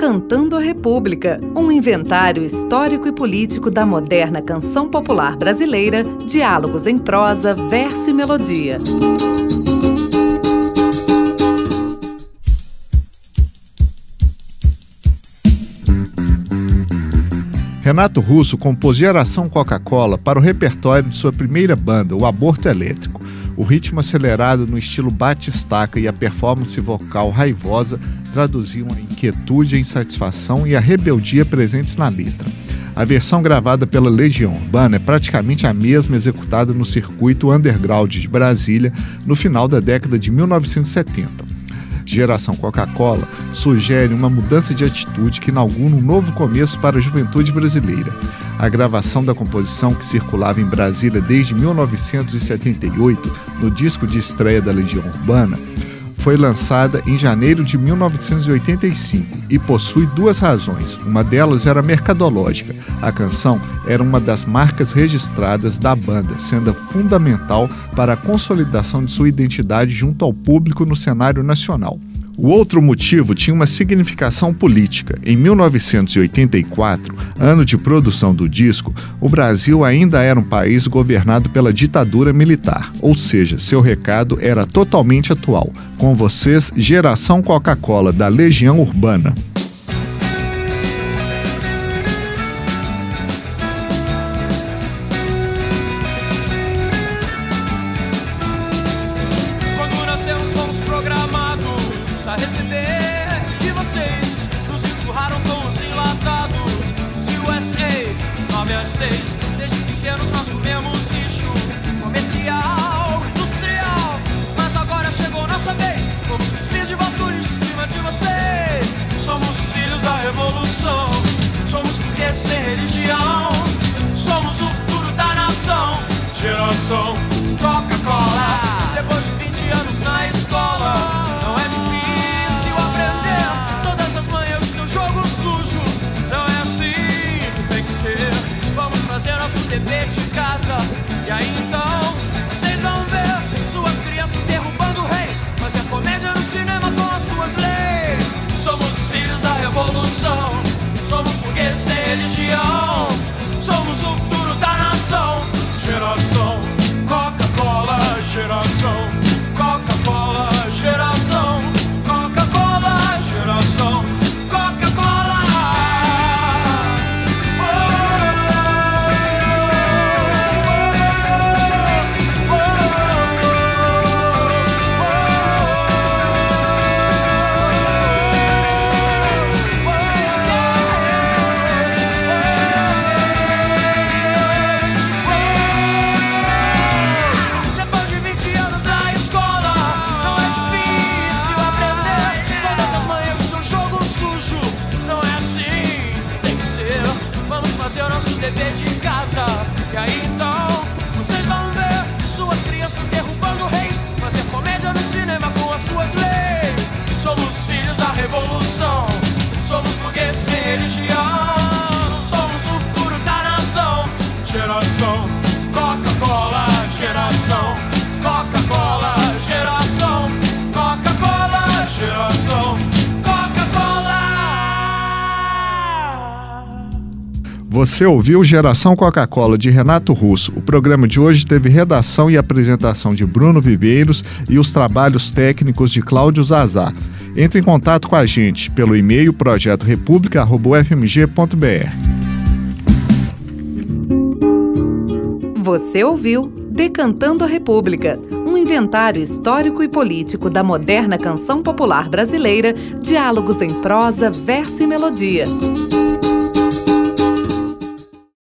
Decantando a República, um inventário histórico e político da moderna canção popular brasileira, diálogos em prosa, verso e melodia. Renato Russo compôs Geração Coca-Cola para o repertório de sua primeira banda, o Aborto Elétrico. O ritmo acelerado no estilo batistaca e a performance vocal raivosa traduziam a inquietude, a insatisfação e a rebeldia presentes na letra. A versão gravada pela Legião Urbana é praticamente a mesma executada no circuito underground de Brasília no final da década de 1970 geração Coca-Cola, sugere uma mudança de atitude que inaugura um novo começo para a juventude brasileira. A gravação da composição, que circulava em Brasília desde 1978, no disco de estreia da Legião Urbana, foi lançada em janeiro de 1985 e possui duas razões. Uma delas era mercadológica. A canção era uma das marcas registradas da banda, sendo fundamental para a consolidação de sua identidade junto ao público no cenário nacional. O outro motivo tinha uma significação política. Em 1984, ano de produção do disco, o Brasil ainda era um país governado pela ditadura militar, ou seja, seu recado era totalmente atual. Com vocês, Geração Coca-Cola da Legião Urbana. revolução. Somos porque é sem religião, somos o futuro da nação. Geração Você ouviu Geração Coca-Cola de Renato Russo. O programa de hoje teve redação e apresentação de Bruno Viveiros e os trabalhos técnicos de Cláudio Zazar. Entre em contato com a gente pelo e-mail projetorepublica.fmg.br. Você ouviu Decantando a República, um inventário histórico e político da moderna canção popular brasileira, diálogos em prosa, verso e melodia.